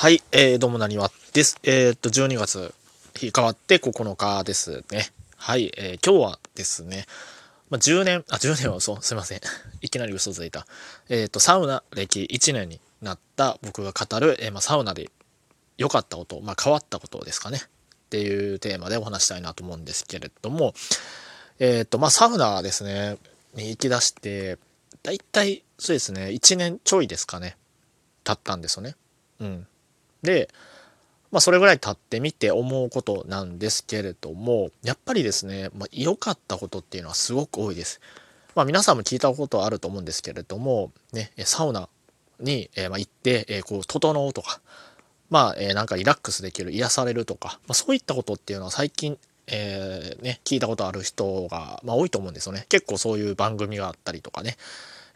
はい、えー、どうもなにわです。えー、っと、12月、日変わって9日ですね。はい、えー、今日はですね、まあ、10年、あ、10年はそう、すいません。いきなり嘘ついた。えー、っと、サウナ歴1年になった僕が語る、えー、まあ、サウナで良かったこと、まあ、変わったことですかね。っていうテーマでお話したいなと思うんですけれども、えっと、まあ、サウナですね、に行き出して、だいたい、そうですね、1年ちょいですかね、経ったんですよね。うん。で、まあ、それぐらい経ってみて思うことなんですけれども、やっぱりですね、まあ、良かったことっていうのはすごく多いです。まあ、皆さんも聞いたことあると思うんですけれども、ね、サウナに、え、ま行って、え、こう、整うとか、まあ、え、なんかリラックスできる、癒されるとか、まあ、そういったことっていうのは最近、えー、ね、聞いたことある人が、まあ、多いと思うんですよね。結構そういう番組があったりとかね、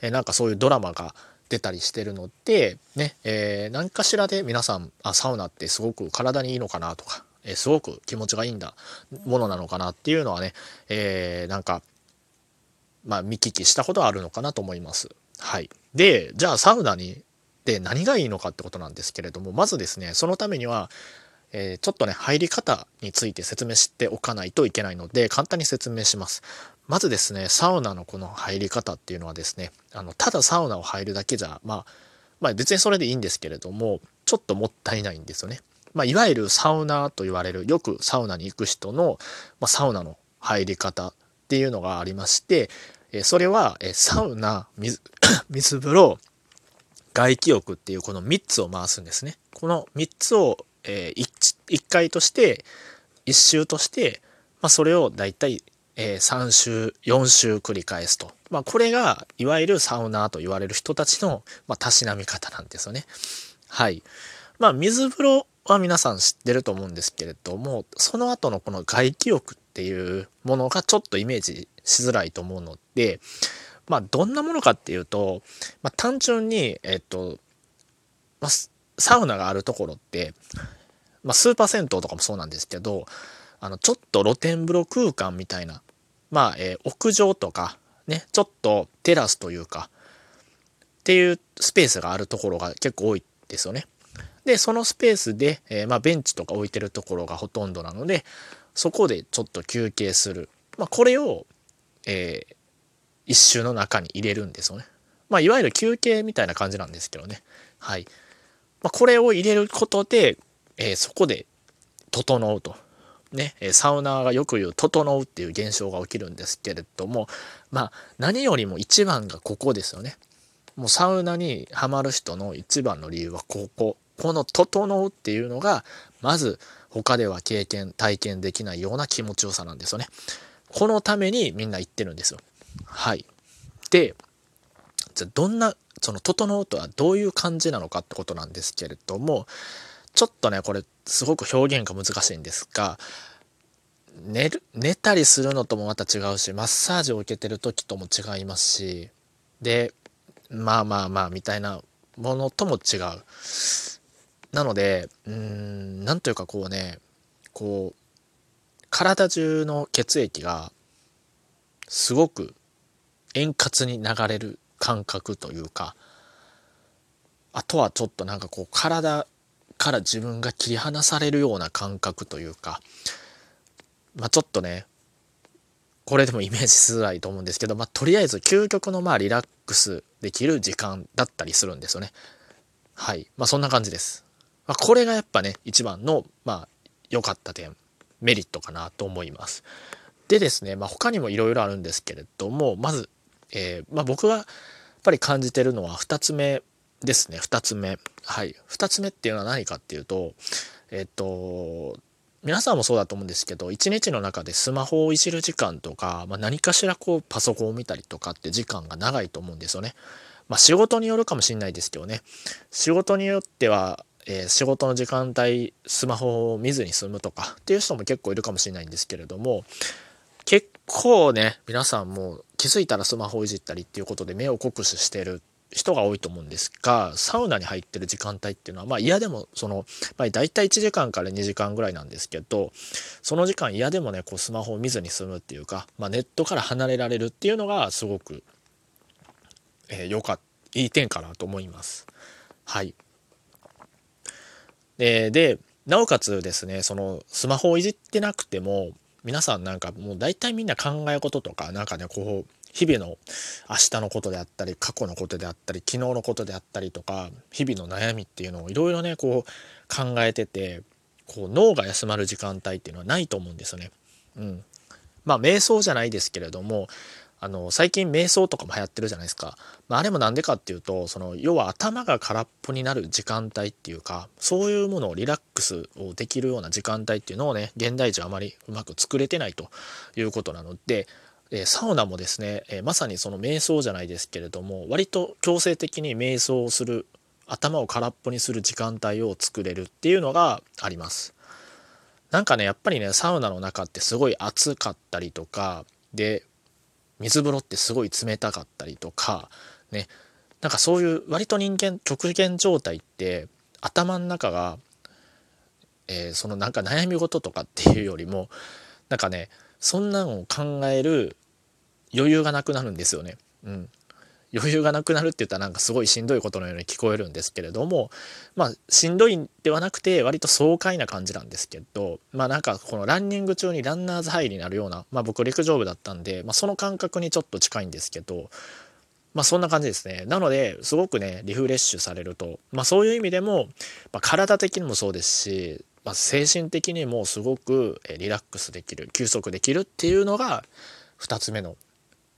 え、なんかそういうドラマが、出たりしてるので、ね、えー、何かしらで皆さん、あ、サウナってすごく体にいいのかなとか、えー、すごく気持ちがいいんだ、ものなのかなっていうのはね、えー、なんか、まあ見聞きしたことはあるのかなと思います。はい。で、じゃあサウナに、で何がいいのかってことなんですけれども、まずですね、そのためには、えー、ちょっとね、入り方について説明しておかないといけないので、簡単に説明します。まずですね、サウナのこの入り方っていうのはですね、あの、ただサウナを入るだけじゃ、まあ、まあ別にそれでいいんですけれども、ちょっともったいないんですよね。まあ、いわゆるサウナと言われる、よくサウナに行く人の、まあ、サウナの入り方っていうのがありまして、それは、サウナ、水、水風呂、外気浴っていうこの3つを回すんですね。この3つをえー、1, 1回として1周として、まあ、それをだいたい、えー、3周4周繰り返すと、まあ、これがいわゆるサウナーと言われる人たちの、まあ、たしなみ方なんですよね。はい。まあ水風呂は皆さん知ってると思うんですけれどもその後のこの外気浴っていうものがちょっとイメージしづらいと思うのでまあどんなものかっていうと、まあ、単純にえっと、まあ、サウナがあるところって、まあ、スーパー銭湯とかもそうなんですけど、あの、ちょっと露天風呂空間みたいな、まあ、えー、屋上とか、ね、ちょっとテラスというか、っていうスペースがあるところが結構多いですよね。で、そのスペースで、えー、まあ、ベンチとか置いてるところがほとんどなので、そこでちょっと休憩する。まあ、これを、えー、一周の中に入れるんですよね。まあ、いわゆる休憩みたいな感じなんですけどね。はい。まあ、これを入れることで、えー、そこで整うと。ね、サウナーがよく言う「整う」っていう現象が起きるんですけれどもまあ何よりも一番がここですよね。もうサウナにはまる人の一番の理由はここ。この「整う」っていうのがまず他では経験体験できないような気持ちよさなんですよね。このためにみんな言ってるんですよ。はい。でじゃあどんなその整うとはどういう感じなのかってことなんですけれどもちょっとねこれすごく表現が難しいんですが寝る寝たりするのともまた違うしマッサージを受けてる時とも違いますしでまあまあまあみたいなものとも違う。なのでうんなんというかこうねこう体中の血液がすごく円滑に流れる感覚というかあとはちょっとなんかこう体から自分が切り離されるような感覚というかまあちょっとねこれでもイメージしづらいと思うんですけど、まあ、とりあえず究極のまあリラックスできる時間だったりするんですよね。はい。まあそんな感じです。まあ、これがやっぱね、一番の、まあ、良かった点、メリットかなと思います。でですね、まあ他にもいろいろあるんですけれども、まず、えー、まあ、僕がやっぱり感じてるのは2つ目ですね。2つ目。はい。2つ目っていうのは何かっていうとえっと皆さんもそうだと思うんですけど一日の中でスマホをいじる時間とか、まあ、何かしらこうパソコンを見たりとかって時間が長いと思うんですよね。まあ、仕事によるかもしれないですけどね。仕事によっては、えー、仕事の時間帯スマホを見ずに済むとかっていう人も結構いるかもしれないんですけれども結構ね皆さんも気づいたらスマホをいじったりっていうことで目を酷使してる人が多いと思うんですがサウナに入ってる時間帯っていうのはまあ嫌でもその、まあ、大体1時間から2時間ぐらいなんですけどその時間嫌でもねこうスマホを見ずに済むっていうか、まあ、ネットから離れられるっていうのがすごく、えー、よかいい点かなと思います。はいえー、で、なおかつですね、そのスマホをいじってなくても、皆さんなんかもう大体みんな考え事とか、なんかね、こう、日々の明日のことであったり過去のことであったり昨日のことであったりとか日々の悩みっていうのをいろいろねこう考えててこう脳が休まる時間帯っていうのはないと思うんですよね。うん、まあ瞑想じゃないですけれどもあの最近瞑想とかも流行ってるじゃないですか、まあ、あれもなんでかっていうとその要は頭が空っぽになる時間帯っていうかそういうものをリラックスをできるような時間帯っていうのをね現代人はあまりうまく作れてないということなのでえサウナもですね、えまさにその瞑想じゃないですけれども割と強制的に瞑想をする頭を空っぽにする時間帯を作れるっていうのがあります。なんかねやっぱりねサウナの中ってすごい暑かったりとかで水風呂ってすごい冷たかったりとかね。なんかそういう割と人間極限状態って頭の中が、えー、そのなんか悩み事とかっていうよりもなんかねそんなのを考える余裕がなくなるんですよね。うん、余裕がなくなるって言ったらなんかすごいしんどいことのように聞こえるんですけれどもまあしんどいではなくて割と爽快な感じなんですけどまあなんかこのランニング中にランナーズハイになるようなまあ僕陸上部だったんで、まあ、その感覚にちょっと近いんですけどまあそんな感じですね。なのですごくねリフレッシュされるとまあそういう意味でも、まあ、体的にもそうですし、まあ、精神的にもすごくリラックスできる休息できるっていうのが2つ目の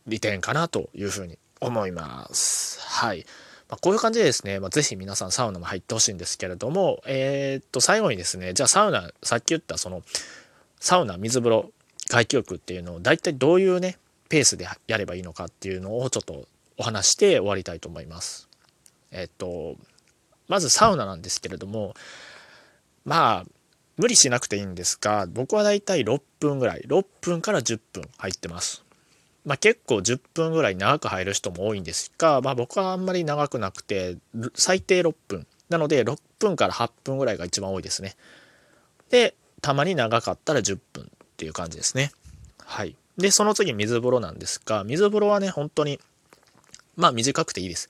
利点かなというふうに思います。はい。まあ、こういう感じでですね、まあ、ぜひ皆さんサウナも入ってほしいんですけれども、えー、っと、最後にですね、じゃあサウナ、さっき言ったその、サウナ、水風呂、外気浴っていうのを大体どういうね、ペースでやればいいのかっていうのをちょっとお話して終わりたいと思います。えっと、まずサウナなんですけれども、まあ、無理しなくていいんですが、僕はだいたい6分ぐらい、6分から10分入ってます。まあ、結構10分ぐらい長く入る人も多いんですが、まあ、僕はあんまり長くなくて最低6分。なので6分から8分ぐらいが一番多いですね。でたまに長かったら10分っていう感じですね。はい。でその次水風呂なんですが水風呂はね本当にまあ短くていいです。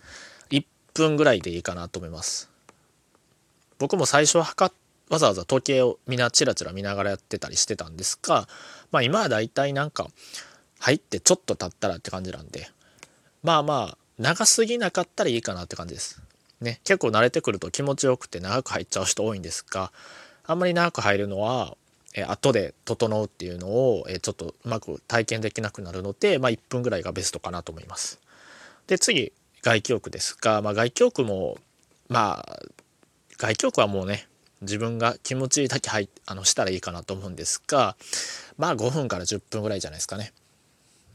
1分ぐらいでいいかなと思います。僕も最初は測わざわざ時計をみんなチラチラ見ながらやってたりしてたんですがまあ今はだいたいなんか入ってちょっと経ったらって感じなんでまあまあ長すぎなかったらいいかなって感じです。ね結構慣れてくると気持ちよくて長く入っちゃう人多いんですがあんまり長く入るのはえ後で整うっていうのをえちょっとうまく体験できなくなるので、まあ、1分ぐらいがベストかなと思います。で次外気浴ですが、まあ、外気浴もまあ外気浴はもうね自分が気持ちいいだけ入あのしたらいいかなと思うんですがまあ5分から10分ぐらいじゃないですかね。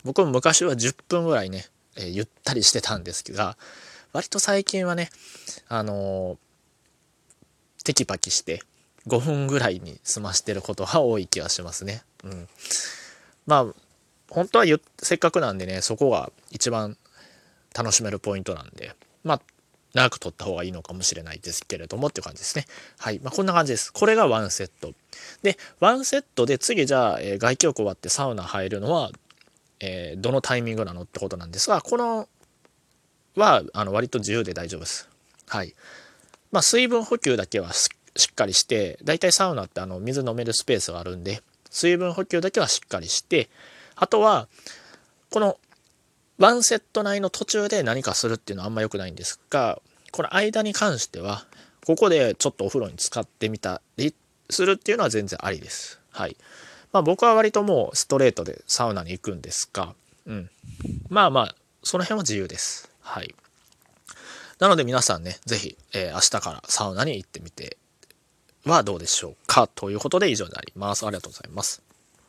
僕も昔は10分ぐらいね、えー、ゆったりしてたんですが割と最近はねあのー、テキパキして5分ぐらいに済ましてることが多い気がしますね。うん、まあ本当はせっかくなんでねそこが一番楽しめるポイントなんでまあ長く取った方がいいのかもしれないですけれどもっていう感じですね。はい。まあ、こんな感じです。これがワンセット。で、ワンセットで次じゃあ、えー、外気浴終わってサウナ入るのはえー、どのタイミングなのってことなんですがこのはあの割と自由で大丈夫です。はい。まあ、水分補給だけはしっかりしてだいたいサウナってあの水飲めるスペースがあるんで水分補給だけはしっかりしてあとはこのワンセット内の途中で何かするっていうのはあんま良くないんですがこの間に関してはここでちょっとお風呂に浸かってみたりするっていうのは全然ありです。はい。まあ僕は割ともうストレートでサウナに行くんですが、うん。まあまあ、その辺は自由です。はい。なので皆さんね、ぜひ、えー、明日からサウナに行ってみてはどうでしょうかということで以上になります。ありがとうございます。